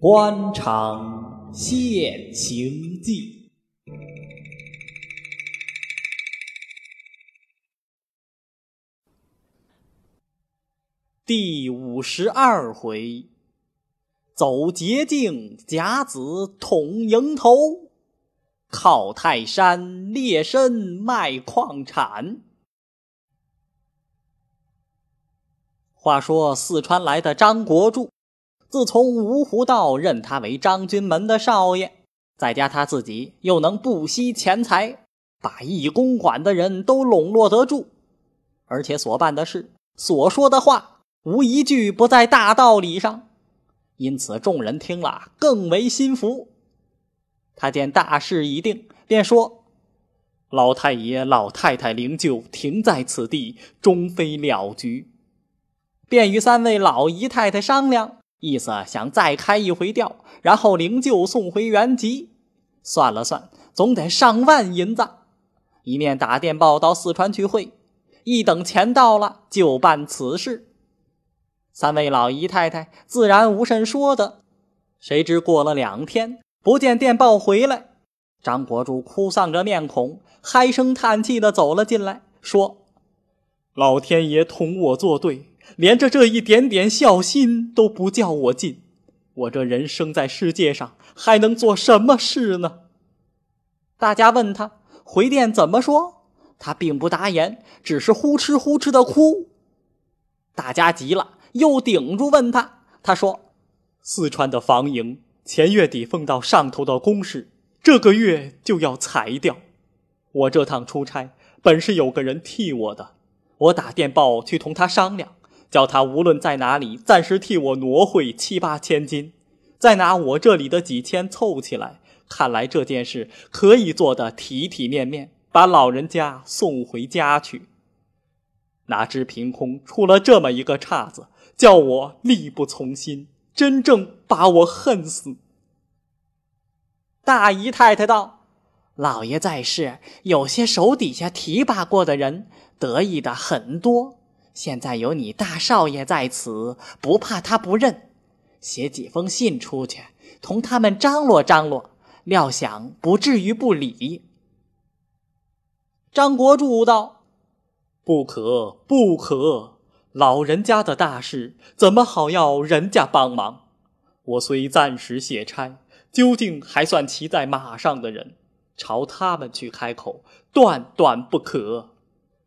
官场现形记第五十二回：走捷径，甲子捅营头；靠泰山，猎身卖矿产。话说四川来的张国柱。自从芜湖道认他为张军门的少爷，再加他自己又能不惜钱财，把义公馆的人都笼络得住，而且所办的事、所说的话，无一句不在大道理上，因此众人听了更为心服。他见大事已定，便说：“老太爷、老太太灵柩停在此地，终非了局。”便与三位老姨太太商量。意思想再开一回吊，然后灵柩送回原籍。算了算，总得上万银子。一面打电报到四川去会，一等钱到了就办此事。三位老姨太太自然无甚说的。谁知过了两天，不见电报回来，张国柱哭丧着面孔，唉声叹气的走了进来，说：“老天爷同我作对。”连着这一点点孝心都不叫我尽，我这人生在世界上还能做什么事呢？大家问他回电怎么说，他并不答言，只是呼哧呼哧的哭。大家急了，又顶住问他，他说：“四川的房营前月底奉到上头的公事，这个月就要裁掉。我这趟出差本是有个人替我的，我打电报去同他商量。”叫他无论在哪里，暂时替我挪回七八千金，再拿我这里的几千凑起来。看来这件事可以做得体体面面，把老人家送回家去。哪知凭空出了这么一个岔子，叫我力不从心，真正把我恨死。大姨太太道：“老爷在世，有些手底下提拔过的人，得意的很多。”现在有你大少爷在此，不怕他不认，写几封信出去，同他们张罗张罗，料想不至于不理。张国柱道：“不可，不可！老人家的大事，怎么好要人家帮忙？我虽暂时卸差，究竟还算骑在马上的人，朝他们去开口，断断不可。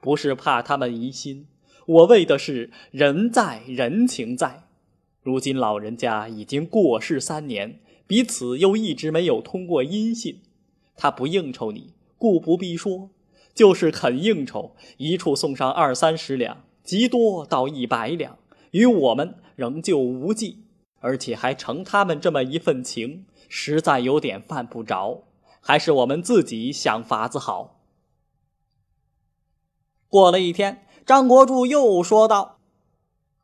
不是怕他们疑心。”我为的是人在人情在，如今老人家已经过世三年，彼此又一直没有通过音信。他不应酬你，故不必说；就是肯应酬，一处送上二三十两，极多到一百两，与我们仍旧无忌，而且还承他们这么一份情，实在有点犯不着。还是我们自己想法子好。过了一天。张国柱又说道：“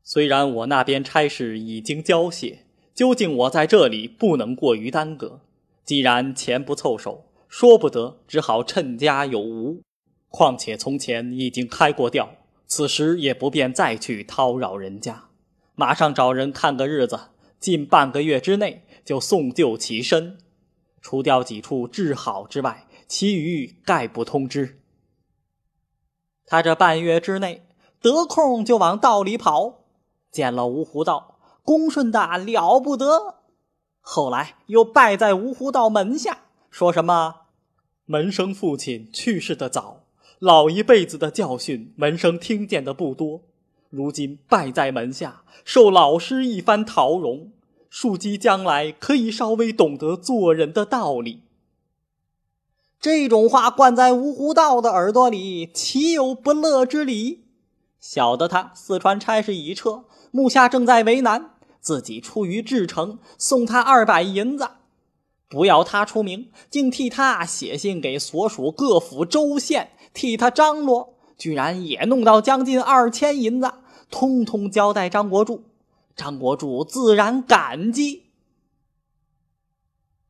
虽然我那边差事已经交卸，究竟我在这里不能过于耽搁。既然钱不凑手，说不得，只好趁家有无。况且从前已经开过调，此时也不便再去叨扰人家。马上找人看个日子，近半个月之内就送旧起身，除掉几处治好之外，其余概不通知。”他这半月之内得空就往道里跑，见了芜湖道，恭顺的了不得。后来又拜在芜湖道门下，说什么门生父亲去世的早，老一辈子的教训门生听见的不多，如今拜在门下，受老师一番陶容，庶几将来可以稍微懂得做人的道理。这种话灌在芜湖道的耳朵里，岂有不乐之理？晓得他四川差事已撤，目下正在为难，自己出于至诚，送他二百银子，不要他出名，竟替他写信给所属各府州县，替他张罗，居然也弄到将近二千银子，通通交代张国柱。张国柱自然感激。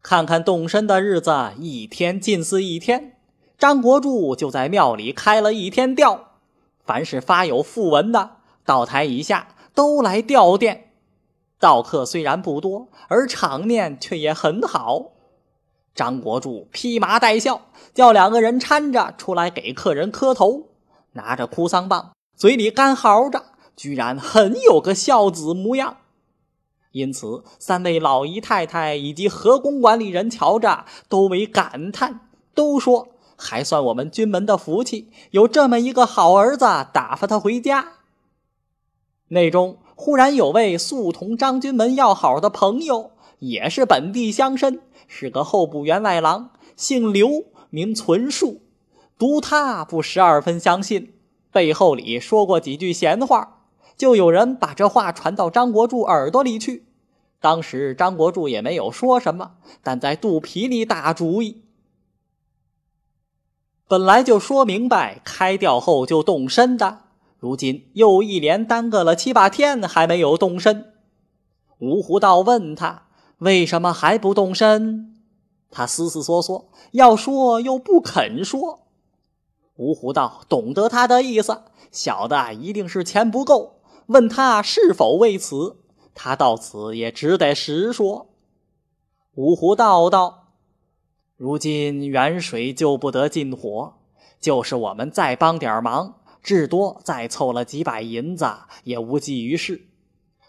看看动身的日子，一天近似一天。张国柱就在庙里开了一天吊，凡是发有讣文的，道台以下都来吊奠。道客虽然不多，而场面却也很好。张国柱披麻戴孝，叫两个人搀着出来给客人磕头，拿着哭丧棒，嘴里干嚎着，居然很有个孝子模样。因此，三位老姨太太以及河工管理人瞧着都为感叹，都说还算我们军门的福气，有这么一个好儿子打发他回家。内中忽然有位素同张军门要好的朋友，也是本地乡绅，是个候补员外郎，姓刘，名存树。读他不十二分相信，背后里说过几句闲话，就有人把这话传到张国柱耳朵里去。当时张国柱也没有说什么，但在肚皮里打主意。本来就说明白，开掉后就动身的。如今又一连耽搁了七八天，还没有动身。吴胡道问他为什么还不动身，他思思索索，要说又不肯说。吴胡道懂得他的意思，晓得一定是钱不够，问他是否为此。他到此也只得实说。五湖道道：“如今远水救不得近火，就是我们再帮点忙。”至多再凑了几百银子，也无济于事。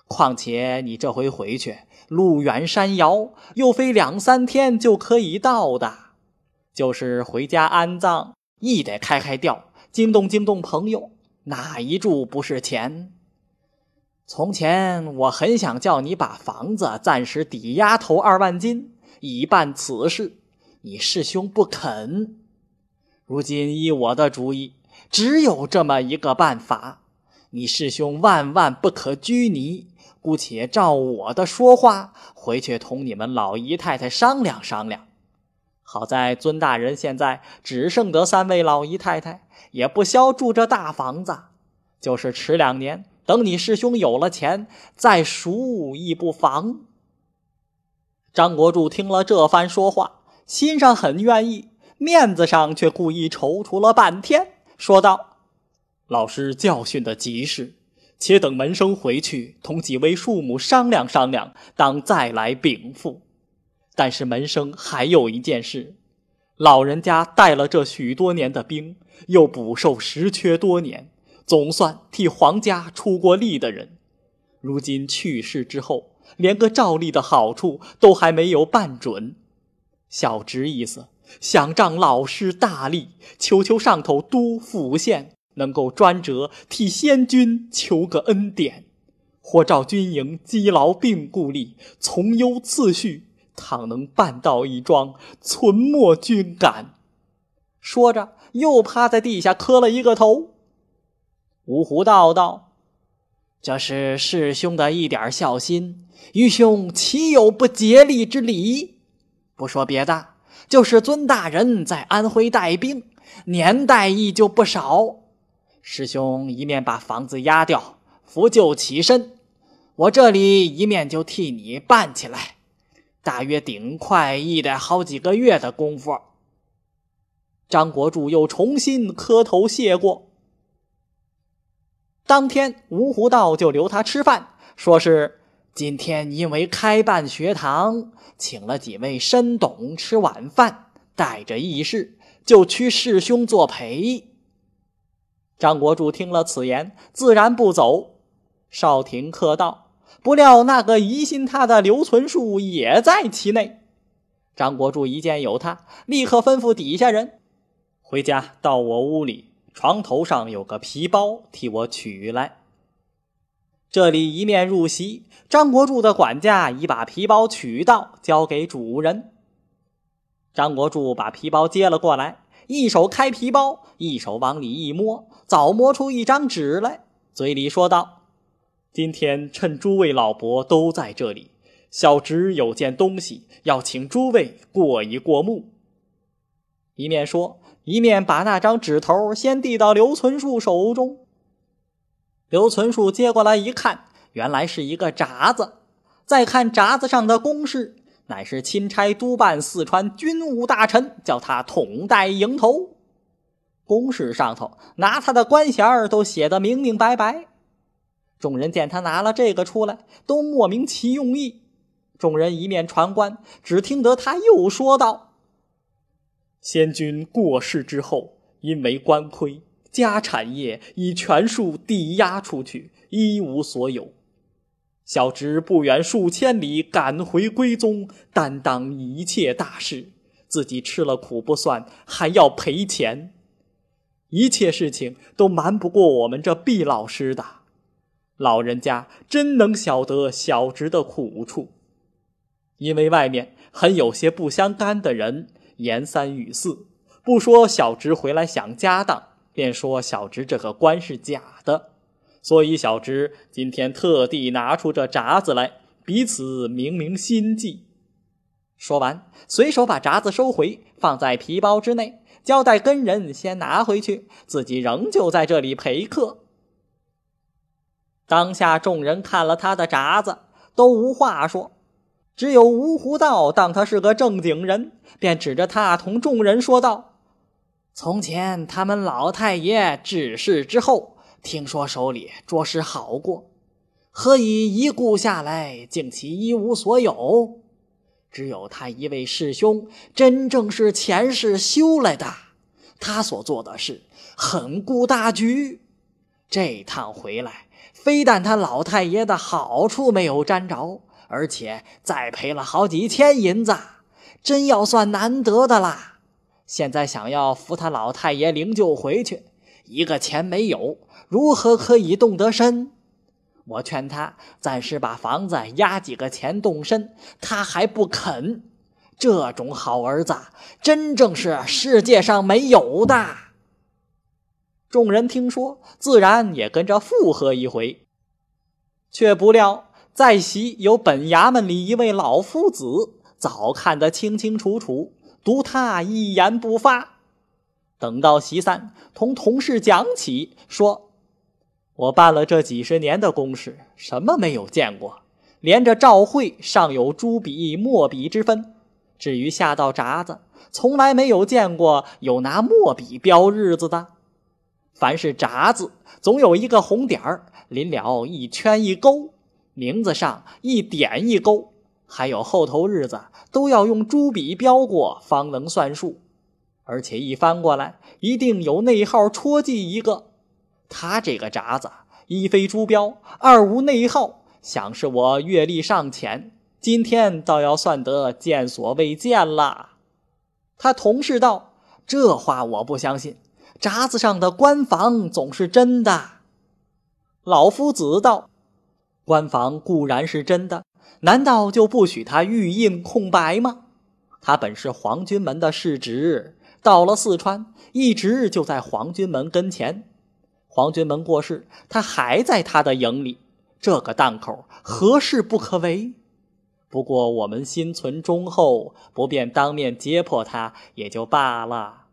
况且你这回回去，路远山遥，又非两三天就可以到的。就是回家安葬，亦得开开吊，惊动惊动朋友。哪一住不是钱？从前我很想叫你把房子暂时抵押头二万金，以办此事，你师兄不肯。如今依我的主意。只有这么一个办法，你师兄万万不可拘泥，姑且照我的说话回去同你们老姨太太商量商量。好在尊大人现在只剩得三位老姨太太，也不消住这大房子，就是迟两年，等你师兄有了钱再赎亦不妨。张国柱听了这番说话，心上很愿意，面子上却故意踌躇了半天。说道：“老师教训的极是，且等门生回去同几位庶母商量商量，当再来禀赋。但是门生还有一件事，老人家带了这许多年的兵，又补受实缺多年，总算替皇家出过力的人，如今去世之后，连个照例的好处都还没有办准。小侄意思。”想仗老师大力，求求上头督府县能够专折替先君求个恩典，或照军营积劳病故例，从优次序，倘能办到一桩，存没军感。说着，又趴在地下磕了一个头。五虎道道：“这是师兄的一点孝心，愚兄岂有不竭力之理？不说别的。”就是尊大人在安徽带兵，年代亦就不少。师兄一面把房子压掉，扶柩起身，我这里一面就替你办起来，大约顶快亦得好几个月的功夫。张国柱又重新磕头谢过。当天吴湖道就留他吃饭，说是今天因为开办学堂。请了几位深董吃晚饭，带着义士就屈师兄作陪。张国柱听了此言，自然不走。少廷客道，不料那个疑心他的刘存树也在其内。张国柱一见有他，立刻吩咐底下人回家到我屋里，床头上有个皮包，替我取来。这里一面入席，张国柱的管家已把皮包取到，交给主人。张国柱把皮包接了过来，一手开皮包，一手往里一摸，早摸出一张纸来，嘴里说道：“今天趁诸位老伯都在这里，小侄有件东西要请诸位过一过目。”一面说，一面把那张纸头先递到刘存树手中。刘存树接过来一看，原来是一个札子。再看札子上的公事，乃是钦差督办四川军务大臣，叫他统带营头。公事上头拿他的官衔儿都写得明明白白。众人见他拿了这个出来，都莫名其用意。众人一面传官，只听得他又说道：“先君过世之后，因为官亏，家产业已全数抵押出去，一无所有。小侄不远数千里赶回归宗，担当一切大事，自己吃了苦不算，还要赔钱。一切事情都瞒不过我们这毕老师的。”老人家真能晓得小侄的苦处，因为外面很有些不相干的人言三语四，不说小侄回来想家当，便说小侄这个官是假的，所以小侄今天特地拿出这札子来，彼此明明心迹。说完，随手把札子收回，放在皮包之内，交代跟人先拿回去，自己仍旧在这里陪客。当下众人看了他的札子，都无话说，只有吴胡道当他是个正经人，便指着他同众人说道：“从前他们老太爷治世之后，听说手里着实好过，何以一顾下来竟其一无所有？只有他一位师兄，真正是前世修来的，他所做的事很顾大局，这趟回来。”非但他老太爷的好处没有沾着，而且再赔了好几千银子，真要算难得的啦。现在想要扶他老太爷灵柩回去，一个钱没有，如何可以动得身？我劝他暂时把房子押几个钱动身，他还不肯。这种好儿子，真正是世界上没有的。众人听说，自然也跟着附和一回。却不料在席有本衙门里一位老夫子，早看得清清楚楚，独他一言不发。等到席散，同同事讲起，说：“我办了这几十年的公事，什么没有见过？连着照会尚有朱笔墨笔之分，至于下到札子，从来没有见过有拿墨笔标日子的。”凡是札子，总有一个红点儿，临了一圈一勾，名字上一点一勾，还有后头日子都要用朱笔标过，方能算数。而且一翻过来，一定有内号戳记一个。他这个札子，一非朱标，二无内号，想是我阅历尚浅，今天倒要算得见所未见了。他同事道：“这话我不相信。”札子上的官房总是真的。老夫子道：“官房固然是真的，难道就不许他玉印空白吗？他本是皇军门的世侄，到了四川，一直就在皇军门跟前。皇军门过世，他还在他的营里。这个档口，何事不可为？不过我们心存忠厚，不便当面揭破他，也就罢了。”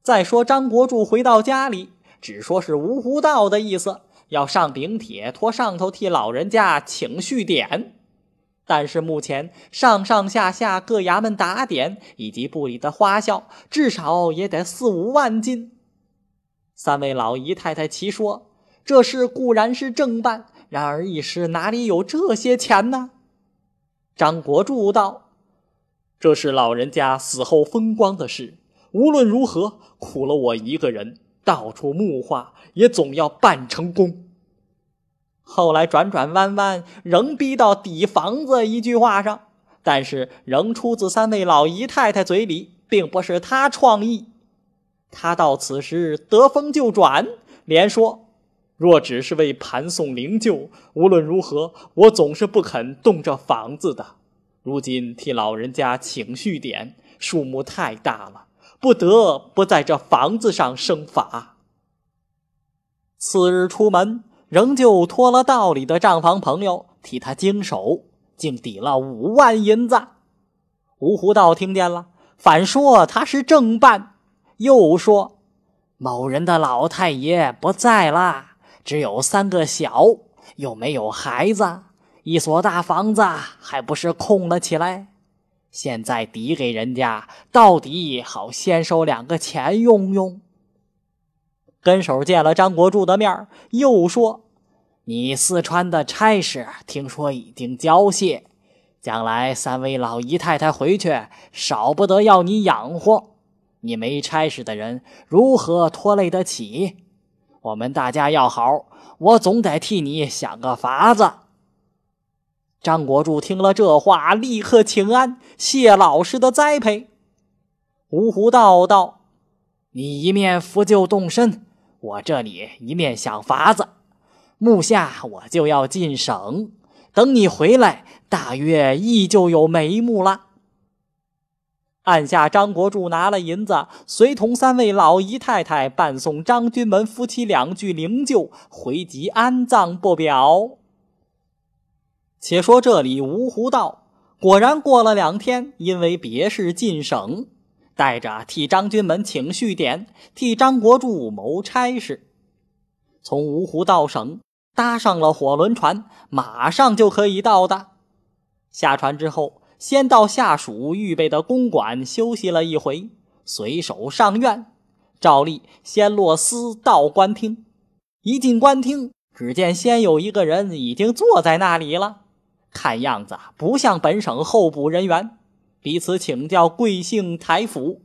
再说张国柱回到家里，只说是芜湖道的意思，要上顶帖，托上头替老人家请续典。但是目前上上下下各衙门打点以及部里的花销，至少也得四五万金。三位老姨太太齐说：“这事固然是正办，然而一时哪里有这些钱呢？”张国柱道：“这是老人家死后风光的事。”无论如何，苦了我一个人，到处募化，也总要办成功。后来转转弯弯，仍逼到抵房子一句话上，但是仍出自三位老姨太太嘴里，并不是他创意。他到此时得风就转，连说：“若只是为盘送灵柩，无论如何，我总是不肯动这房子的。如今替老人家请续点，数目太大了。”不得不在这房子上生法。次日出门，仍旧托了道里的账房朋友替他经手，竟抵了五万银子。吴胡道听见了，反说他是正办，又说某人的老太爷不在了，只有三个小，又没有孩子，一所大房子还不是空了起来。现在抵给人家，到底好先收两个钱用用。跟手见了张国柱的面又说：“你四川的差事听说已经交卸，将来三位老姨太太回去，少不得要你养活。你没差事的人如何拖累得起？我们大家要好，我总得替你想个法子。”张国柱听了这话，立刻请安，谢老师的栽培。芜湖道道：“你一面扶柩动身，我这里一面想法子。目下我就要进省，等你回来，大约依旧有眉目了。”按下，张国柱拿了银子，随同三位老姨太太伴送张君门夫妻两具灵柩回籍安葬不表。且说这里芜湖道果然过了两天，因为别事进省，带着替张君门请续典，替张国柱谋差事，从芜湖到省，搭上了火轮船，马上就可以到的。下船之后，先到下属预备的公馆休息了一回，随手上院，照例先落司到官厅。一进官厅，只见先有一个人已经坐在那里了。看样子不像本省候补人员，彼此请教贵姓台府。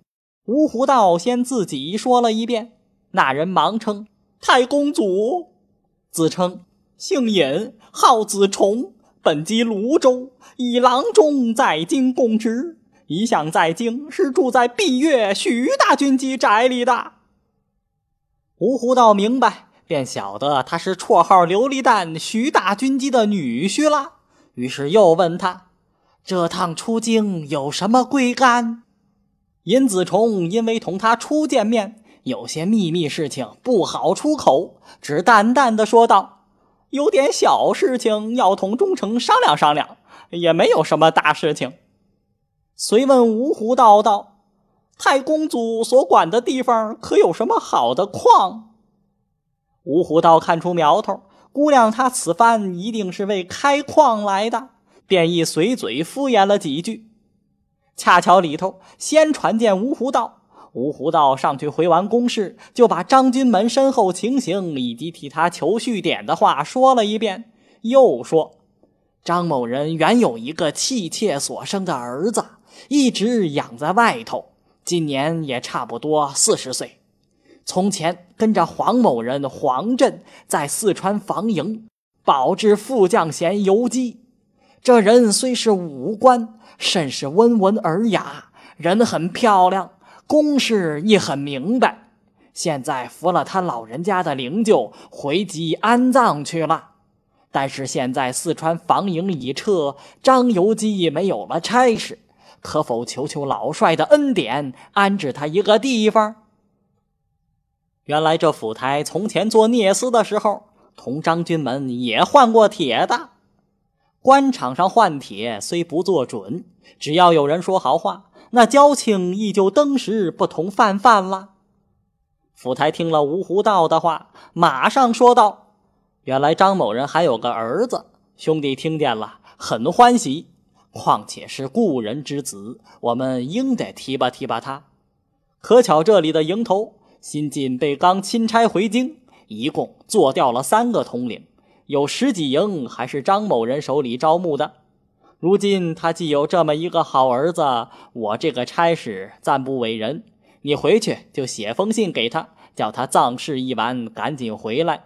芜湖道先自己说了一遍，那人忙称太公祖，自称姓尹，号子崇，本籍泸州，以郎中在京供职，一向在京是住在闭月徐大军机宅里的。芜湖道明白，便晓得他是绰号琉璃弹徐大军机的女婿了。于是又问他：“这趟出京有什么贵干？”尹子重因为同他初见面，有些秘密事情不好出口，只淡淡的说道：“有点小事情要同忠诚商量商量，也没有什么大事情。”遂问芜湖道道：“太公祖所管的地方可有什么好的矿？”芜湖道看出苗头。姑娘，她此番一定是为开矿来的，便一随嘴敷衍了几句。恰巧里头先传见芜湖道，芜湖道上去回完公事，就把张君门身后情形以及替他求续典的话说了一遍，又说：张某人原有一个妻妾所生的儿子，一直养在外头，今年也差不多四十岁。从前跟着黄某人黄振在四川防营，保至副将衔游击。这人虽是武官，甚是温文尔雅，人很漂亮，公事亦很明白。现在扶了他老人家的灵柩回籍安葬去了。但是现在四川防营已撤，张游击没有了差事，可否求求老帅的恩典，安置他一个地方？原来这府台从前做聂司的时候，同张君门也换过帖的。官场上换帖虽不做准，只要有人说好话，那交情亦就登时不同泛泛了。府台听了芜湖道的话，马上说道：“原来张某人还有个儿子，兄弟听见了很欢喜。况且是故人之子，我们应得提拔提拔他。可巧这里的营头。”新晋被刚钦差回京，一共做掉了三个统领，有十几营还是张某人手里招募的。如今他既有这么一个好儿子，我这个差事暂不委人。你回去就写封信给他，叫他葬事一完，赶紧回来。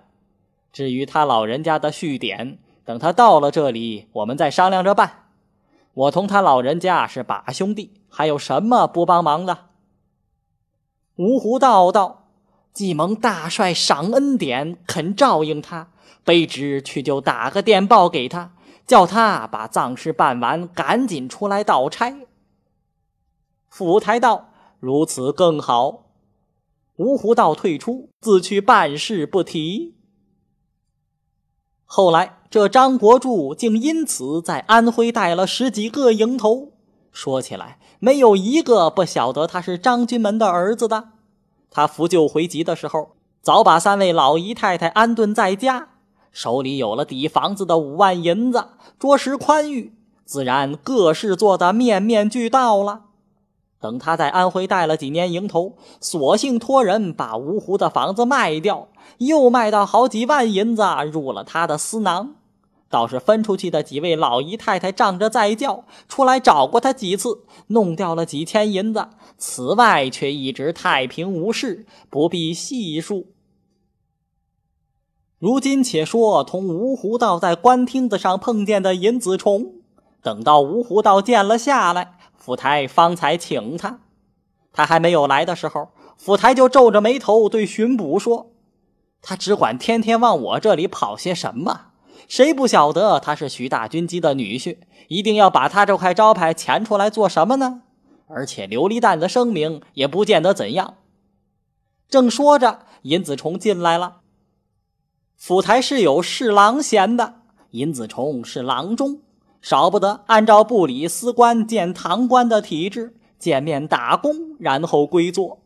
至于他老人家的续典，等他到了这里，我们再商量着办。我同他老人家是把兄弟，还有什么不帮忙的？芜湖道道，既蒙大帅赏恩典，肯照应他，卑职去就打个电报给他，叫他把葬事办完，赶紧出来倒差。府台道如此更好。芜湖道退出，自去办事不提。后来这张国柱竟因此在安徽带了十几个营头。说起来，没有一个不晓得他是张君门的儿子的。他扶柩回籍的时候，早把三位老姨太太安顿在家，手里有了抵房子的五万银子，着实宽裕，自然各事做得面面俱到了。等他在安徽待了几年营头，索性托人把芜湖的房子卖掉，又卖到好几万银子入了他的私囊。倒是分出去的几位老姨太太仗着再叫，出来找过他几次，弄掉了几千银子。此外，却一直太平无事，不必细数。如今，且说同芜湖道在官厅子上碰见的尹子重，等到芜湖道见了下来。府台方才请他，他还没有来的时候，府台就皱着眉头对巡捕说：“他只管天天往我这里跑些什么？谁不晓得他是徐大军机的女婿？一定要把他这块招牌牵出来做什么呢？而且琉璃蛋的声名也不见得怎样。”正说着，尹子重进来了。府台是有侍郎衔的，尹子重是郎中。少不得按照部里司官见堂官的体制见面打工，然后归坐。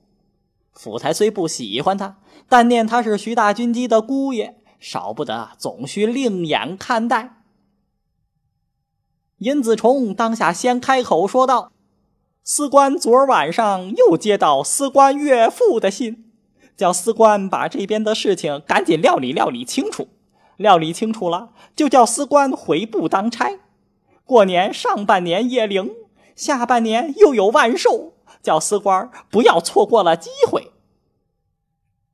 府台虽不喜欢他，但念他是徐大军机的姑爷，少不得总需另眼看待。尹子重当下先开口说道：“司官昨儿晚上又接到司官岳父的信，叫司官把这边的事情赶紧料理料理清楚。料理清楚了，就叫司官回部当差。”过年上半年夜灵，下半年又有万寿，叫司官不要错过了机会。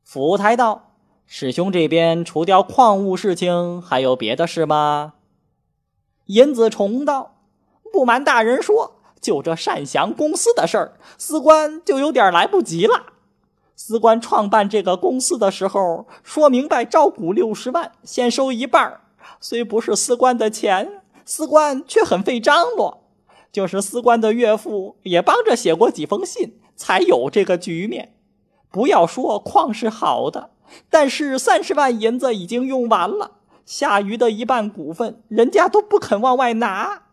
府台道：“师兄这边除掉矿物事情，还有别的事吗？”尹子重道：“不瞒大人说，就这善祥公司的事儿，司官就有点来不及了。司官创办这个公司的时候，说明白招股六十万，先收一半虽不是司官的钱。”司官却很费张罗，就是司官的岳父也帮着写过几封信，才有这个局面。不要说矿是好的，但是三十万银子已经用完了，下余的一半股份，人家都不肯往外拿。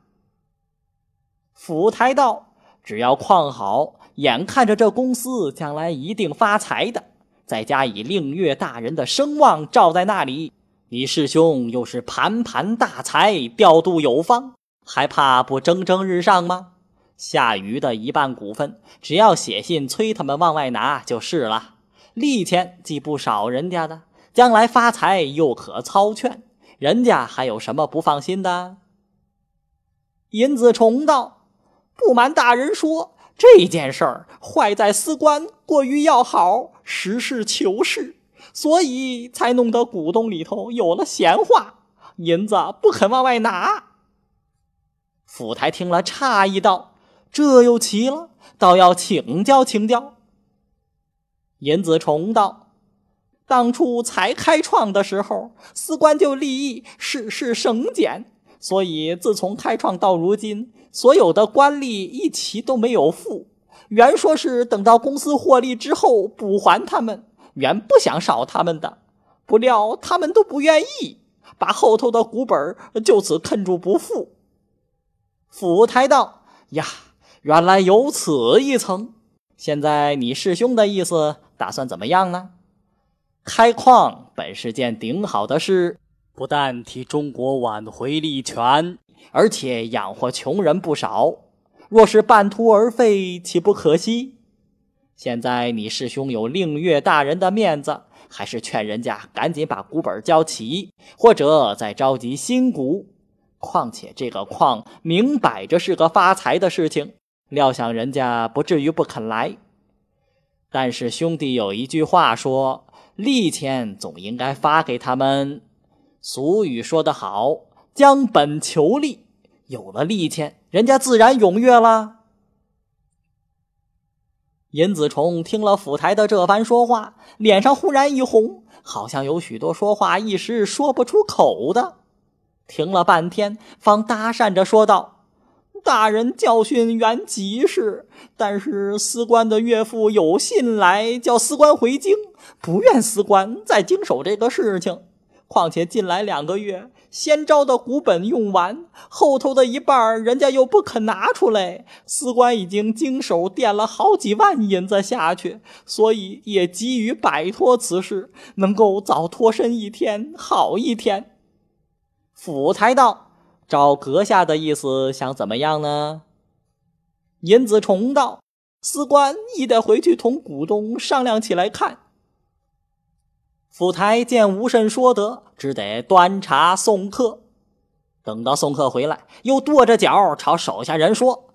府台道：“只要矿好，眼看着这公司将来一定发财的，再加以令岳大人的声望罩在那里。”你师兄又是盘盘大财，调度有方，还怕不蒸蒸日上吗？下余的一半股份，只要写信催他们往外拿就是了。利钱既不少人家的，将来发财又可操劝，人家还有什么不放心的？尹子重道：“不瞒大人说，这件事儿坏在司官过于要好，实事求是。”所以才弄得股东里头有了闲话，银子不肯往外拿。府台听了，诧异道：“这又奇了，倒要请教请教。”尹子重道：“当初才开创的时候，司官就立意事事省俭，所以自从开创到如今，所有的官吏一起都没有付。原说是等到公司获利之后补还他们。”原不想少他们的，不料他们都不愿意，把后头的股本就此困住不付。府台道：“呀，原来有此一层。现在你师兄的意思，打算怎么样呢？开矿本是件顶好的事，不但替中国挽回利权，而且养活穷人不少。若是半途而废，岂不可惜？”现在你师兄有令岳大人的面子，还是劝人家赶紧把股本交齐，或者再召集新股。况且这个矿明摆着是个发财的事情，料想人家不至于不肯来。但是兄弟有一句话说：“利钱总应该发给他们。”俗语说得好：“将本求利。”有了利钱，人家自然踊跃了。尹子重听了府台的这番说话，脸上忽然一红，好像有许多说话一时说不出口的。停了半天，方搭讪着说道：“大人教训原吉事，但是司官的岳父有信来叫司官回京，不愿司官再经手这个事情。况且近来两个月。”先招的股本用完，后头的一半人家又不肯拿出来，司官已经经手垫了好几万银子下去，所以也急于摆脱此事，能够早脱身一天好一天。府台道：“照阁下的意思，想怎么样呢？”尹子重道：“司官亦得回去同股东商量起来看。府台见无甚说得，只得端茶送客。等到送客回来，又跺着脚朝手下人说：“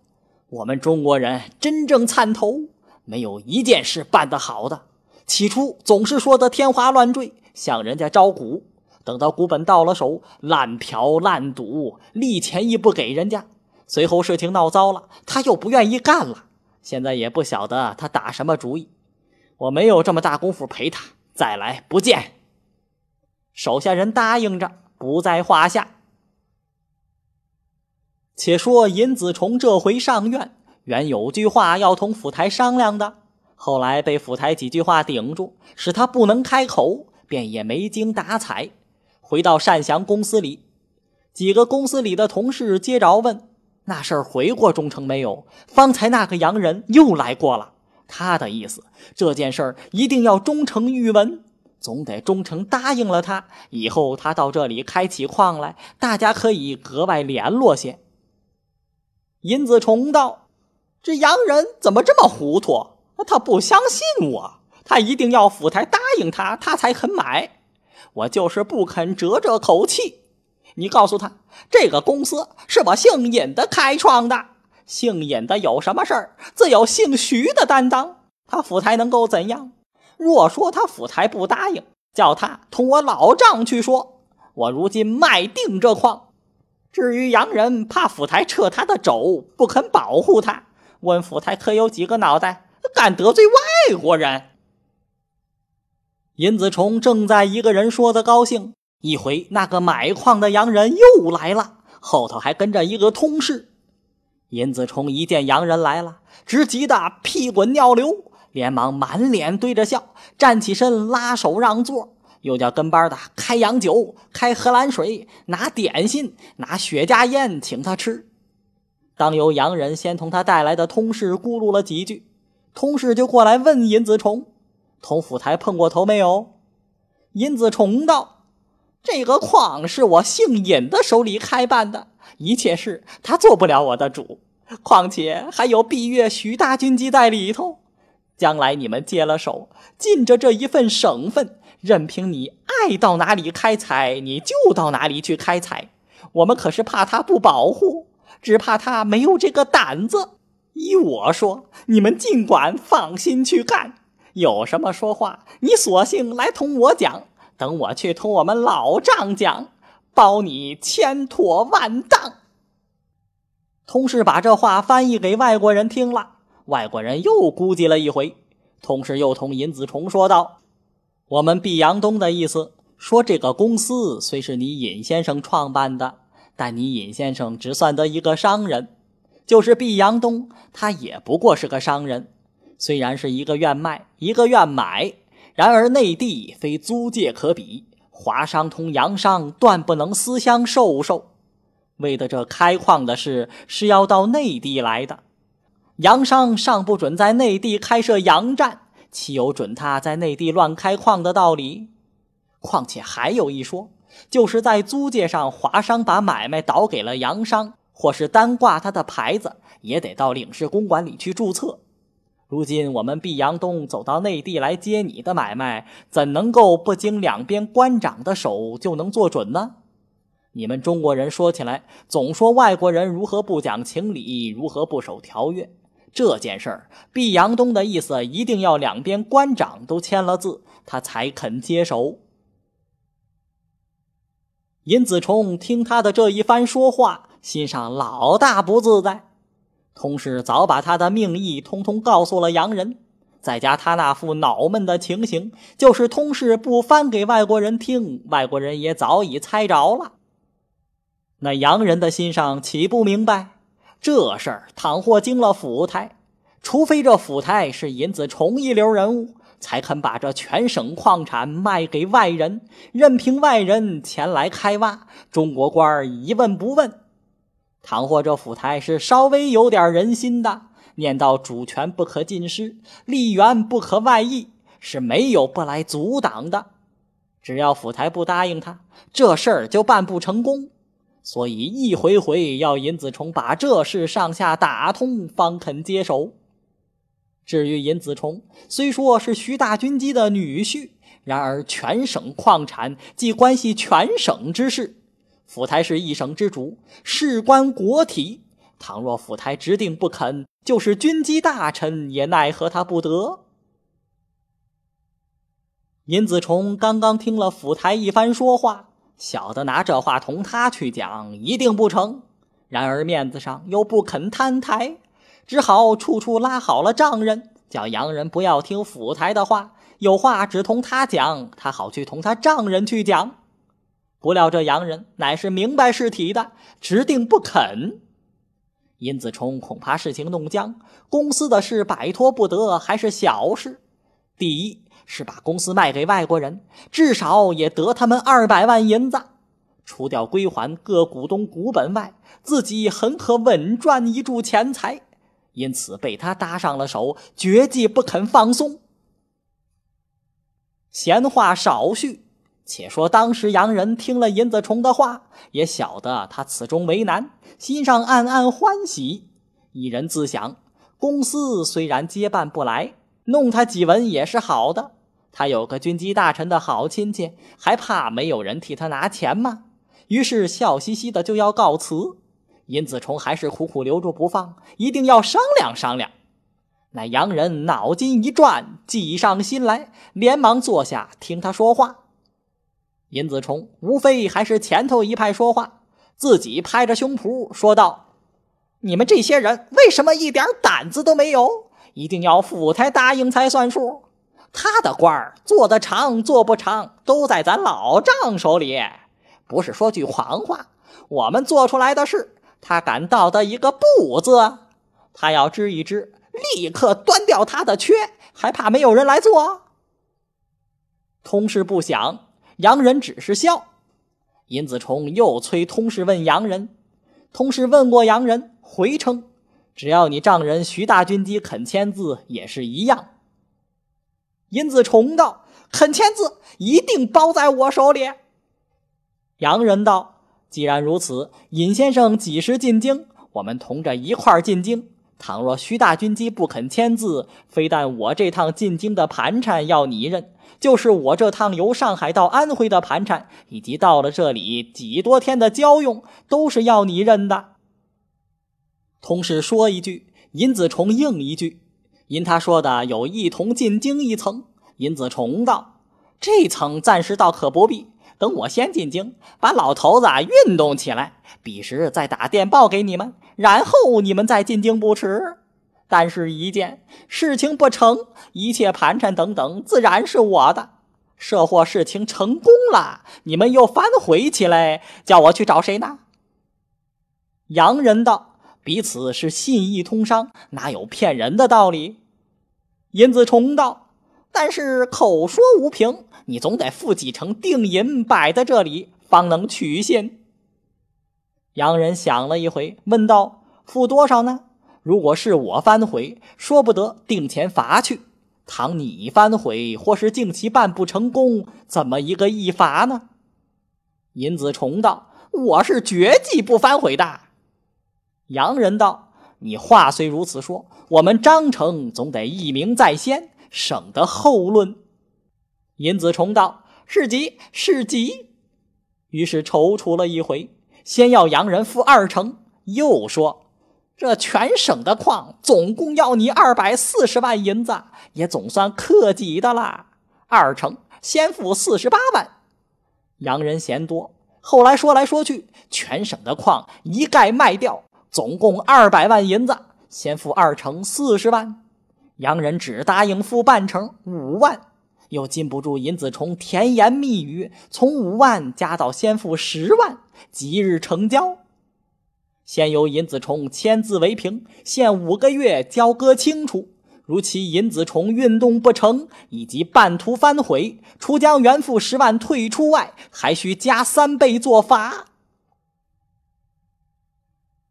我们中国人真正参头，没有一件事办得好的。起初总是说得天花乱坠，向人家招股。等到股本到了手，滥嫖滥赌，利钱亦不给人家。随后事情闹糟了，他又不愿意干了。”现在也不晓得他打什么主意，我没有这么大功夫陪他。再来不见。手下人答应着，不在话下。且说尹子重这回上院，原有句话要同府台商量的，后来被府台几句话顶住，使他不能开口，便也没精打采。回到善祥公司里，几个公司里的同事接着问。那事儿回过忠诚没有？方才那个洋人又来过了。他的意思，这件事儿一定要忠诚御文，总得忠诚答应了他。以后他到这里开起矿来，大家可以格外联络些。尹子重道：“这洋人怎么这么糊涂？他不相信我，他一定要府台答应他，他才肯买。我就是不肯折这口气。”你告诉他，这个公司是我姓尹的开创的。姓尹的有什么事儿，自有姓徐的担当。他府台能够怎样？若说他府台不答应，叫他同我老丈去说。我如今卖定这矿。至于洋人怕府台撤他的肘，不肯保护他，问府台可有几个脑袋，敢得罪外国人？尹子重正在一个人说的高兴。一回，那个买矿的洋人又来了，后头还跟着一个通事。尹子重一见洋人来了，直急得屁滚尿流，连忙满脸堆着笑，站起身拉手让座，又叫跟班的开洋酒、开荷兰水、拿点心、拿雪茄烟请他吃。当由洋人先同他带来的通事咕噜了几句，通事就过来问尹子重：“同府台碰过头没有？”尹子重道。这个矿是我姓尹的手里开办的，一切事他做不了我的主。况且还有闭月徐大军机在里头，将来你们接了手，尽着这一份省份，任凭你爱到哪里开采，你就到哪里去开采。我们可是怕他不保护，只怕他没有这个胆子。依我说，你们尽管放心去干，有什么说话，你索性来同我讲。等我去同我们老丈讲，包你千妥万当。同事把这话翻译给外国人听了，外国人又估计了一回。同事又同尹子重说道：“我们毕阳东的意思，说这个公司虽是你尹先生创办的，但你尹先生只算得一个商人，就是毕阳东，他也不过是个商人，虽然是一个愿卖，一个愿买。”然而内地非租界可比，华商同洋商断不能私相授受。为的这开矿的事是要到内地来的，洋商尚不准在内地开设洋站，岂有准他在内地乱开矿的道理？况且还有一说，就是在租界上，华商把买卖倒给了洋商，或是单挂他的牌子，也得到领事公馆里去注册。如今我们毕阳东走到内地来接你的买卖，怎能够不经两边官长的手就能做准呢？你们中国人说起来，总说外国人如何不讲情理，如何不守条约。这件事儿，毕阳东的意思一定要两边官长都签了字，他才肯接手。尹子重听他的这一番说话，心上老大不自在。同事早把他的命意通通告诉了洋人，再加他那副恼闷的情形，就是通事不翻给外国人听，外国人也早已猜着了。那洋人的心上岂不明白？这事儿倘或惊了府台，除非这府台是银子重一流人物，才肯把这全省矿产卖给外人，任凭外人前来开挖，中国官一问不问。倘或这府台是稍微有点人心的，念到主权不可尽失，利源不可外溢，是没有不来阻挡的。只要府台不答应他，这事儿就办不成功。所以一回回要尹子重把这事上下打通，方肯接手。至于尹子重，虽说是徐大军机的女婿，然而全省矿产既关系全省之事，府台是一省之主，事关国体。倘若府台直定不肯，就是军机大臣也奈何他不得。尹子重刚刚听了府台一番说话，晓得拿这话同他去讲一定不成，然而面子上又不肯摊台。只好处处拉好了丈人，叫洋人不要听府台的话，有话只同他讲，他好去同他丈人去讲。不料这洋人乃是明白事体的，直定不肯。殷子冲恐怕事情弄僵，公司的事摆脱不得，还是小事。第一是把公司卖给外国人，至少也得他们二百万银子，除掉归还各股东股本外，自己很可稳赚一注钱财。因此被他搭上了手，绝技不肯放松。闲话少叙，且说当时洋人听了银子虫的话，也晓得他此中为难，心上暗暗欢喜。一人自想：公司虽然接办不来，弄他几文也是好的。他有个军机大臣的好亲戚，还怕没有人替他拿钱吗？于是笑嘻嘻的就要告辞。尹子重还是苦苦留住不放，一定要商量商量。那洋人脑筋一转，计上心来，连忙坐下听他说话。殷子重无非还是前头一派说话，自己拍着胸脯说道：“你们这些人为什么一点胆子都没有？一定要府台答应才算数。他的官儿做得长做不长，都在咱老丈手里。不是说句谎话，我们做出来的事。”他敢道的一个不字，他要支一支，立刻端掉他的缺，还怕没有人来做？通事不想，洋人只是笑。尹子重又催通事问洋人，通事问过洋人，回称只要你丈人徐大军机肯签字，也是一样。尹子重道：“肯签字，一定包在我手里。”洋人道。既然如此，尹先生几时进京？我们同着一块儿进京。倘若徐大军机不肯签字，非但我这趟进京的盘缠要你认，就是我这趟由上海到安徽的盘缠，以及到了这里几多天的交用，都是要你认的。同事说一句，尹子重应一句。因他说的有一同进京一层，尹子重道：“这层暂时倒可不必。”等我先进京，把老头子运动起来，彼时再打电报给你们，然后你们再进京不迟。但是，一件事情不成，一切盘缠等等，自然是我的。设货事情成功了，你们又反悔起来，叫我去找谁呢？洋人道：“彼此是信义通商，哪有骗人的道理？”殷子重道：“但是口说无凭。”你总得付几成定银摆在这里，方能取信。洋人想了一回，问道：“付多少呢？如果是我反悔，说不得定钱罚去；倘你反悔，或是定其办不成功，怎么一个一罚呢？”尹子重道：“我是绝技不反悔的。”洋人道：“你话虽如此说，我们章程总得一鸣在先，省得后论。”尹子重道：“是急是急。”于是踌躇了一回，先要洋人付二成，又说：“这全省的矿总共要你二百四十万银子，也总算克己的啦。二成，先付四十八万。”洋人嫌多，后来说来说去，全省的矿一概卖掉，总共二百万银子，先付二成四十万。洋人只答应付半成五万。又禁不住尹子重甜言蜜语，从五万加到先付十万，即日成交。先由尹子重签字为凭，限五个月交割清楚。如其尹子重运动不成，以及半途反悔，除将原付十万退出外，还需加三倍做罚。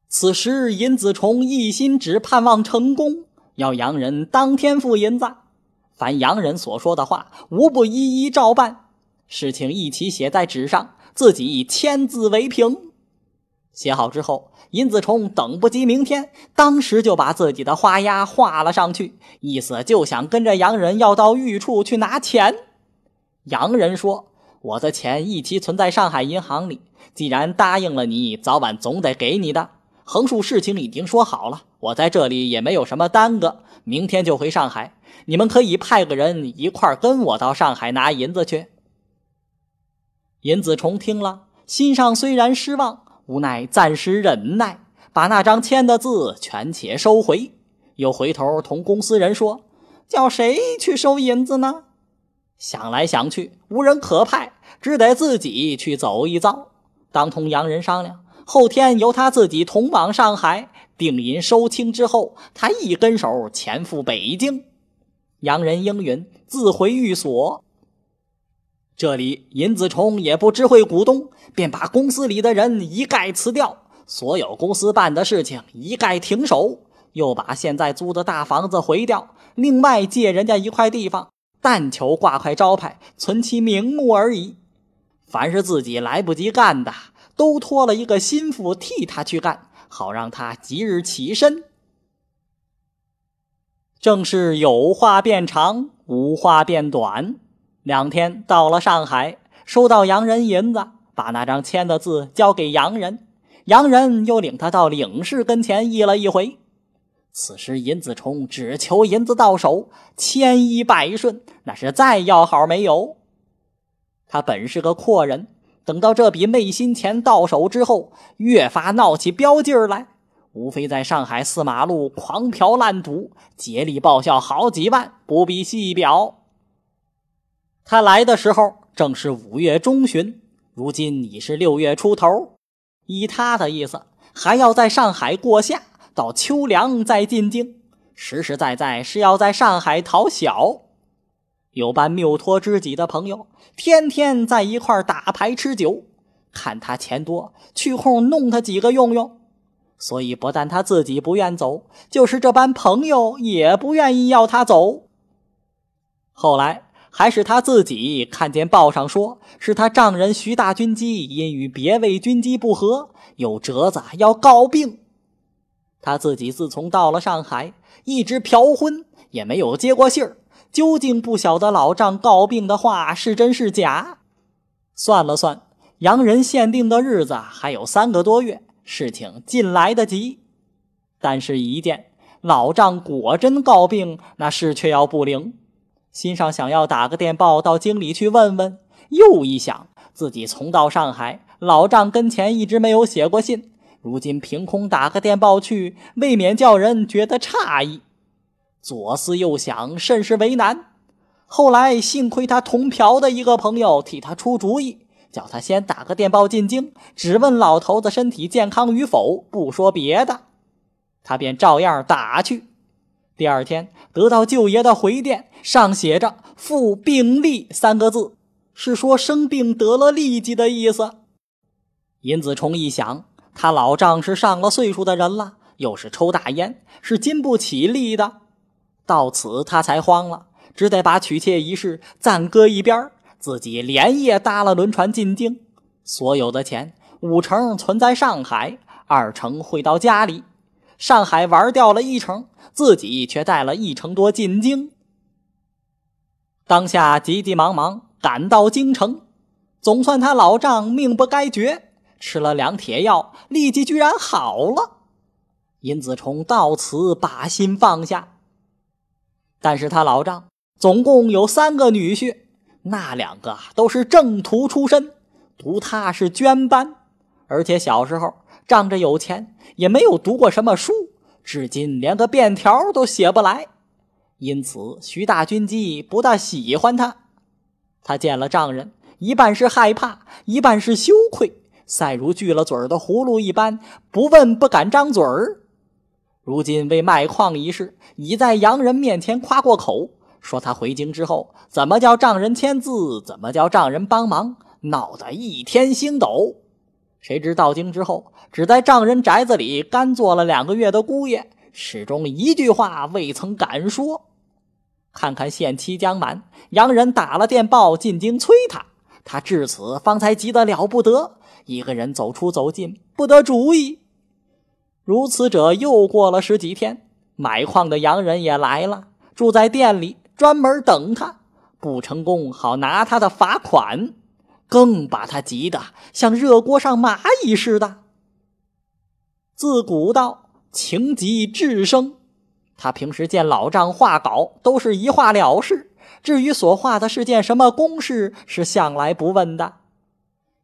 此时尹子重一心只盼望成功，要洋人当天付银子。凡洋人所说的话，无不一一照办。事情一起写在纸上，自己签字为凭。写好之后，尹子重等不及明天，当时就把自己的花押画了上去，意思就想跟着洋人要到御处去拿钱。洋人说：“我的钱一起存在上海银行里，既然答应了你，早晚总得给你的。横竖事情已经说好了，我在这里也没有什么耽搁，明天就回上海。你们可以派个人一块跟我到上海拿银子去。”尹子重听了，心上虽然失望。无奈暂时忍耐，把那张签的字全且收回，又回头同公司人说：“叫谁去收银子呢？”想来想去，无人可派，只得自己去走一遭。当同洋人商量，后天由他自己同往上海，定银收清之后，他一跟手前赴北京。洋人应允，自回寓所。这里尹子重也不知会股东，便把公司里的人一概辞掉，所有公司办的事情一概停手，又把现在租的大房子毁掉，另外借人家一块地方，但求挂块招牌，存其名目而已。凡是自己来不及干的，都托了一个心腹替他去干，好让他即日起身。正是有话变长，无话变短。两天到了上海，收到洋人银子，把那张签的字交给洋人，洋人又领他到领事跟前议了一回。此时尹子重只求银子到手，千依百顺，那是再要好没有。他本是个阔人，等到这笔昧心钱到手之后，越发闹起飙劲儿来，无非在上海四马路狂嫖滥赌，竭力报销好几万，不必细表。他来的时候正是五月中旬，如今已是六月出头。依他的意思，还要在上海过夏，到秋凉再进京。实实在在是要在上海讨小。有班谬托知己的朋友，天天在一块打牌吃酒，看他钱多，去空弄他几个用用。所以不但他自己不愿走，就是这班朋友也不愿意要他走。后来。还是他自己看见报上说，是他丈人徐大军机因与别位军机不和，有折子要告病。他自己自从到了上海，一直嫖昏，也没有接过信儿，究竟不晓得老丈告病的话是真是假。算了算，洋人限定的日子还有三个多月，事情尽来得及。但是，一件老丈果真告病，那事却要不灵。心上想要打个电报到京里去问问，又一想自己从到上海，老丈跟前一直没有写过信，如今凭空打个电报去，未免叫人觉得诧异。左思右想，甚是为难。后来幸亏他同嫖的一个朋友替他出主意，叫他先打个电报进京，只问老头子身体健康与否，不说别的。他便照样打去。第二天得到舅爷的回电，上写着“复病历”三个字，是说生病得了痢疾的意思。尹子重一想，他老丈是上了岁数的人了，又是抽大烟，是经不起痢的。到此他才慌了，只得把娶妾一事暂搁一边，自己连夜搭了轮船进京。所有的钱五成存在上海，二成汇到家里。上海玩掉了一成。自己却带了一成多进京，当下急急忙忙赶到京城，总算他老丈命不该绝，吃了两帖药，立即居然好了。殷子重到此把心放下，但是他老丈总共有三个女婿，那两个都是正途出身，独他是捐班，而且小时候仗着有钱，也没有读过什么书。至今连个便条都写不来，因此徐大军机不大喜欢他。他见了丈人，一半是害怕，一半是羞愧，赛如锯了嘴的葫芦一般，不问不敢张嘴儿。如今为卖矿一事，已在洋人面前夸过口，说他回京之后，怎么叫丈人签字，怎么叫丈人帮忙，闹得一天星斗。谁知到京之后，只在丈人宅子里干做了两个月的姑爷，始终一句话未曾敢说。看看限期将满，洋人打了电报进京催他，他至此方才急得了不得，一个人走出走进，不得主意。如此者又过了十几天，买矿的洋人也来了，住在店里，专门等他。不成功，好拿他的罚款，更把他急得像热锅上蚂蚁似的。自古道情急智生，他平时见老丈画稿，都是一画了事。至于所画的是件什么公事，是向来不问的。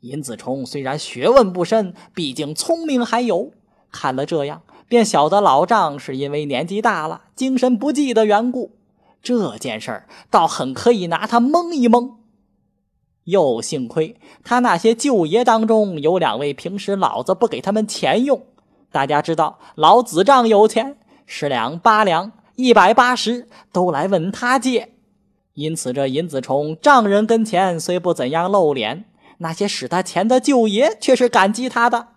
尹子重虽然学问不深，毕竟聪明还有。看了这样，便晓得老丈是因为年纪大了，精神不济的缘故。这件事儿倒很可以拿他蒙一蒙。又幸亏他那些舅爷当中有两位平时老子不给他们钱用。大家知道老子账有钱，十两八两、一百八十都来问他借。因此，这尹子重丈人跟前虽不怎样露脸，那些使他钱的舅爷却是感激他的，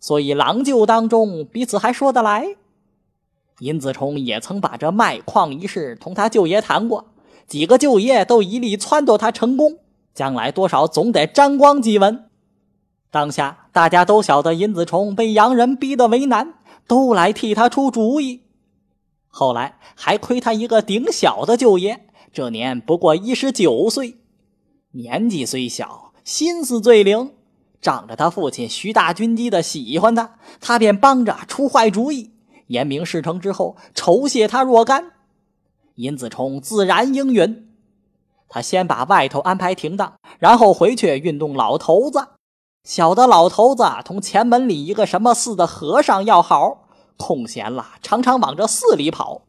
所以郎舅当中彼此还说得来。尹子重也曾把这卖矿一事同他舅爷谈过，几个舅爷都一力撺掇他成功，将来多少总得沾光几文。当下大家都晓得尹子重被洋人逼得为难，都来替他出主意。后来还亏他一个顶小的舅爷。这年不过一十九岁，年纪虽小，心思最灵。仗着他父亲徐大军机的喜欢他，他便帮着出坏主意。言明事成之后，酬谢他若干。尹子重自然应允。他先把外头安排停当，然后回去运动老头子。小的老头子同前门里一个什么寺的和尚要好，空闲了常常往这寺里跑。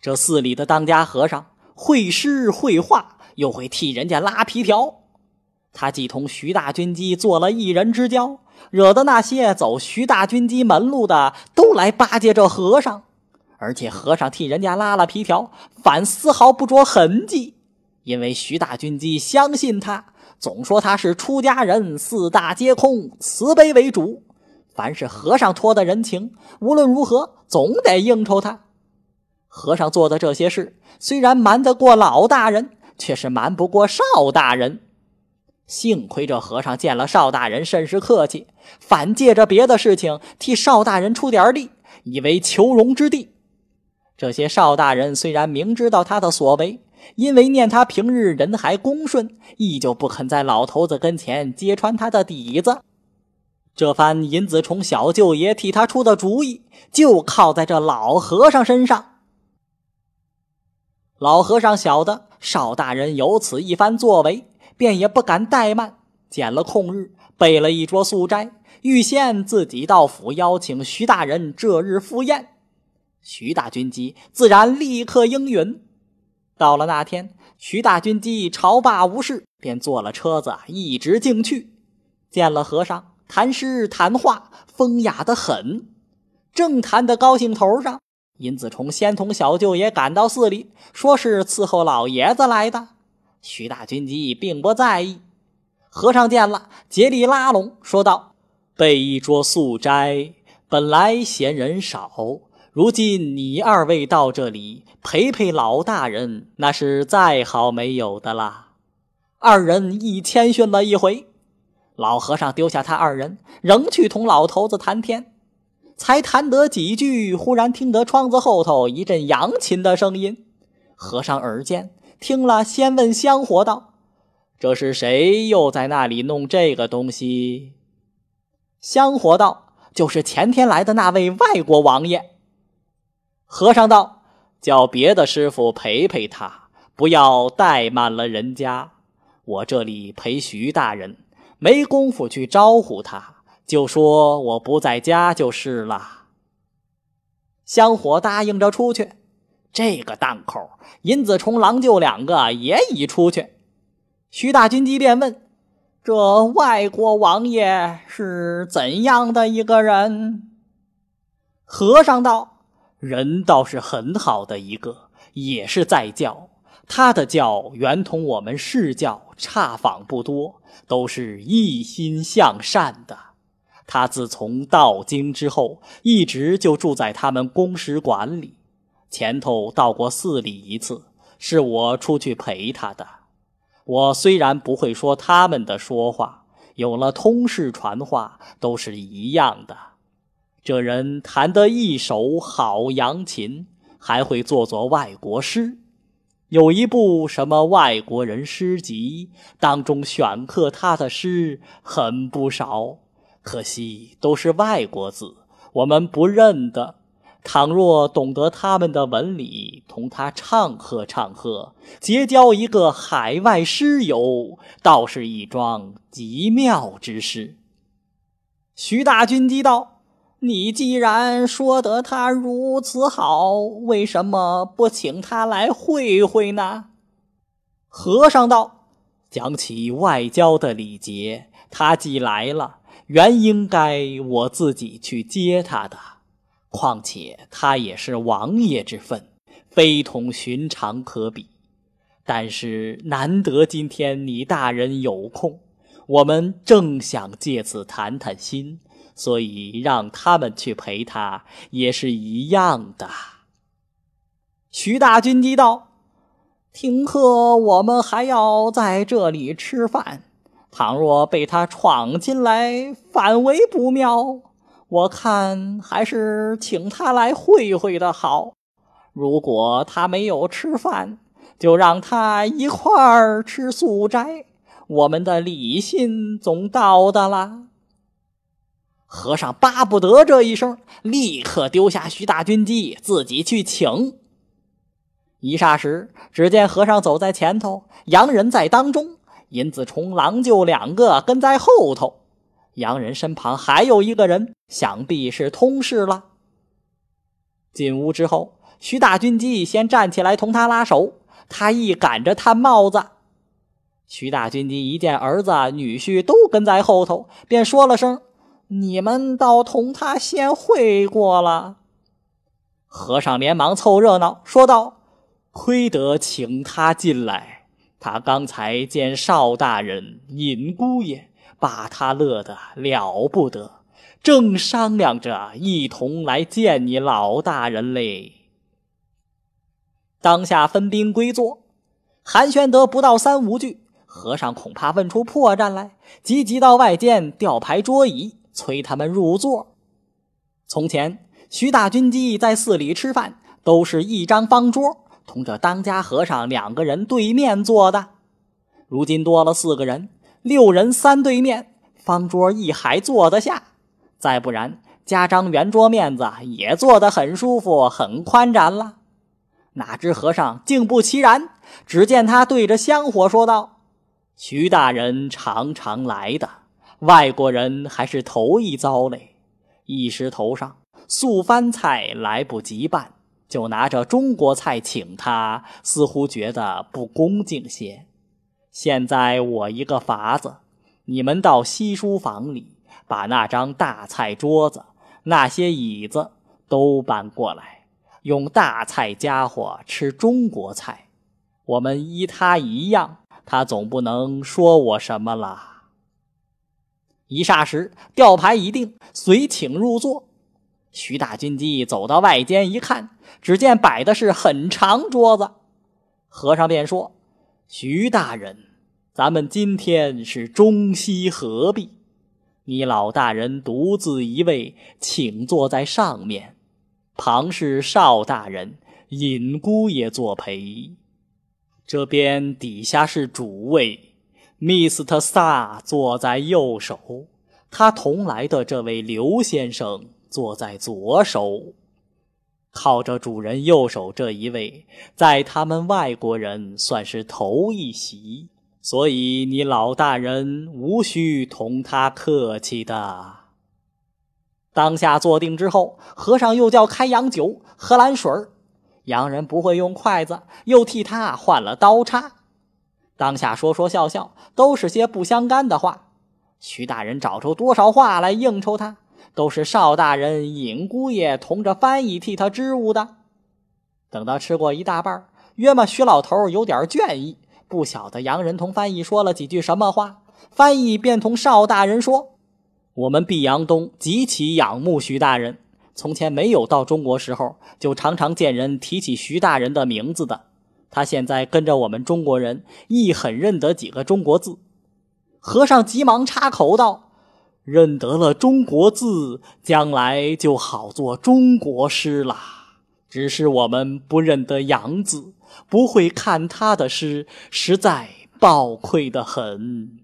这寺里的当家和尚。会诗会画，又会替人家拉皮条。他既同徐大军机做了一人之交，惹得那些走徐大军机门路的都来巴结这和尚。而且和尚替人家拉了皮条，反丝毫不着痕迹，因为徐大军机相信他，总说他是出家人，四大皆空，慈悲为主。凡是和尚托的人情，无论如何总得应酬他。和尚做的这些事，虽然瞒得过老大人，却是瞒不过邵大人。幸亏这和尚见了邵大人甚是客气，反借着别的事情替邵大人出点力，以为求荣之地。这些邵大人虽然明知道他的所为，因为念他平日人还恭顺，依旧不肯在老头子跟前揭穿他的底子。这番尹子重小舅爷替他出的主意，就靠在这老和尚身上。老和尚晓得邵大人有此一番作为，便也不敢怠慢，拣了空日备了一桌素斋，预先自己到府邀请徐大人这日赴宴。徐大军机自然立刻应允。到了那天，徐大军机朝罢无事，便坐了车子一直径去，见了和尚，谈诗谈话，风雅的很。正谈的高兴头上。尹子重先同小舅爷赶到寺里，说是伺候老爷子来的。徐大军机并不在意。和尚见了，竭力拉拢，说道：“备一桌素斋，本来闲人少，如今你二位到这里陪陪老大人，那是再好没有的啦。”二人一谦逊了一回，老和尚丢下他二人，仍去同老头子谈天。才谈得几句，忽然听得窗子后头一阵扬琴的声音。和尚耳尖，听了，先问香火道：“这是谁又在那里弄这个东西？”香火道：“就是前天来的那位外国王爷。”和尚道：“叫别的师傅陪陪他，不要怠慢了人家。我这里陪徐大人，没工夫去招呼他。”就说我不在家就是了。香火答应着出去，这个档口，尹子重、郎舅两个也已出去。徐大军机便问：“这外国王爷是怎样的一个人？”和尚道：“人倒是很好的一个，也是在教。他的教原同我们世教差仿不多，都是一心向善的。”他自从到京之后，一直就住在他们公使馆里。前头到过寺里一次，是我出去陪他的。我虽然不会说他们的说话，有了通事传话，都是一样的。这人弹得一手好扬琴，还会做做外国诗，有一部什么外国人诗集，当中选刻他的诗很不少，可惜都是外国字，我们不认得。倘若懂得他们的文理，同他唱和唱和，结交一个海外诗友，倒是一桩极妙之事。徐大军机道：“你既然说得他如此好，为什么不请他来会会呢？”和尚道：“讲起外交的礼节，他既来了，原应该我自己去接他的。”况且他也是王爷之分，非同寻常可比。但是难得今天你大人有空，我们正想借此谈谈心，所以让他们去陪他也是一样的。徐大军机道：“听喝我们还要在这里吃饭，倘若被他闯进来，反为不妙。”我看还是请他来会会的好。如果他没有吃饭，就让他一块儿吃素斋，我们的礼信总到的啦。和尚巴不得这一声，立刻丢下徐大军机，自己去请。一霎时，只见和尚走在前头，洋人在当中，银子重、郎舅两个跟在后头。洋人身旁还有一个人，想必是通事了。进屋之后，徐大军机先站起来同他拉手，他一赶着探帽子。徐大军机一见儿子女婿都跟在后头，便说了声：“你们倒同他先会过了。”和尚连忙凑热闹，说道：“亏得请他进来，他刚才见邵大人、尹姑爷。”把他乐得了不得，正商量着一同来见你老大人嘞。当下分兵归坐，寒暄得不到三五句，和尚恐怕问出破绽来，急急到外间调排桌椅，催他们入座。从前徐大军机在寺里吃饭，都是一张方桌，同这当家和尚两个人对面坐的，如今多了四个人。六人三对面，方桌一还坐得下；再不然，加张圆桌面子也坐得很舒服、很宽展了。哪知和尚竟不其然，只见他对着香火说道：“徐大人常常来的，外国人还是头一遭嘞。一时头上素番菜来不及办，就拿着中国菜请他，似乎觉得不恭敬些。”现在我一个法子，你们到西书房里把那张大菜桌子、那些椅子都搬过来，用大菜家伙吃中国菜。我们依他一样，他总不能说我什么了。一霎时，吊牌已定，随请入座。徐大军机走到外间一看，只见摆的是很长桌子，和尚便说。徐大人，咱们今天是中西合璧，你老大人独自一位，请坐在上面，旁是邵大人、尹姑爷作陪。这边底下是主位，Mr. 萨坐在右手，他同来的这位刘先生坐在左手。靠着主人右手这一位，在他们外国人算是头一席，所以你老大人无需同他客气的。当下坐定之后，和尚又叫开洋酒、喝蓝水洋人不会用筷子，又替他换了刀叉。当下说说笑笑，都是些不相干的话。徐大人找出多少话来应酬他。都是邵大人、尹姑爷同着翻译替他支吾的。等到吃过一大半，约么徐老头有点倦意，不晓得洋人同翻译说了几句什么话，翻译便同邵大人说：“我们毕阳东极其仰慕徐大人，从前没有到中国时候，就常常见人提起徐大人的名字的。他现在跟着我们中国人，亦很认得几个中国字。和尚急忙插口道：“认得了中国字，将来就好做中国诗了。只是我们不认得洋字，不会看他的诗，实在抱愧的很。”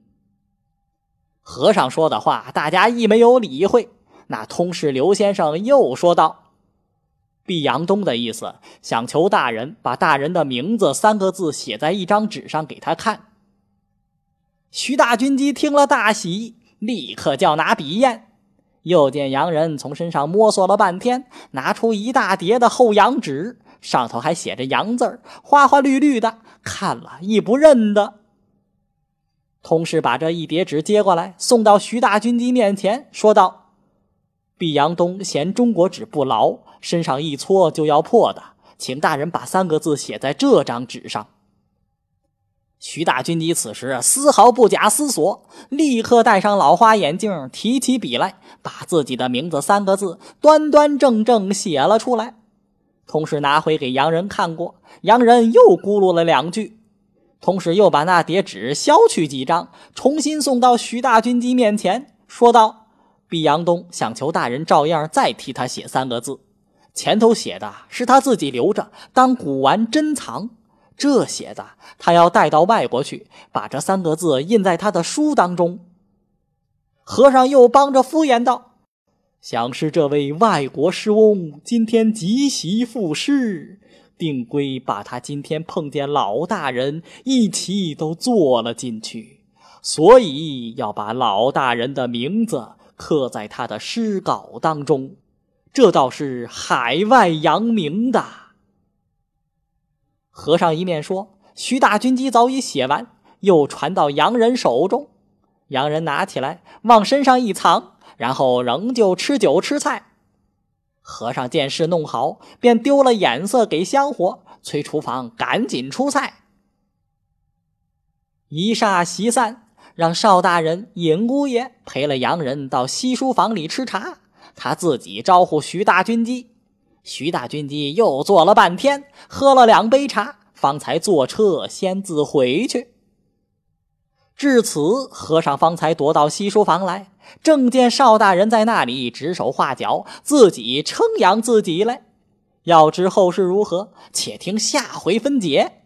和尚说的话，大家亦没有理会。那通事刘先生又说道：“毕阳东的意思，想求大人把大人的名字三个字写在一张纸上给他看。”徐大军机听了大喜，立刻叫拿笔砚。又见洋人从身上摸索了半天，拿出一大叠的厚洋纸，上头还写着洋字花花绿绿的，看了亦不认得。同事把这一叠纸接过来，送到徐大军机面前，说道。毕阳东嫌中国纸不牢，身上一搓就要破的，请大人把三个字写在这张纸上。徐大军机此时丝毫不假思索，立刻戴上老花眼镜，提起笔来，把自己的名字三个字端端正正写了出来。同时拿回给洋人看过，洋人又咕噜了两句，同时又把那叠纸削去几张，重新送到徐大军机面前，说道。毕阳东想求大人照样再替他写三个字，前头写的是他自己留着当古玩珍藏，这写的他要带到外国去，把这三个字印在他的书当中。和尚又帮着敷衍道：“想是这位外国师翁今天即席赋诗，定规把他今天碰见老大人一起都做了进去，所以要把老大人的名字。”刻在他的诗稿当中，这倒是海外扬名的。和尚一面说，徐大军机早已写完，又传到洋人手中。洋人拿起来往身上一藏，然后仍旧吃酒吃菜。和尚见事弄好，便丢了眼色给香火，催厨房赶紧出菜。一霎席散。让邵大人、尹姑爷陪了洋人到西书房里吃茶，他自己招呼徐大军机。徐大军机又坐了半天，喝了两杯茶，方才坐车先自回去。至此，和尚方才踱到西书房来，正见邵大人在那里指手画脚，自己称扬自己来。要知后事如何，且听下回分解。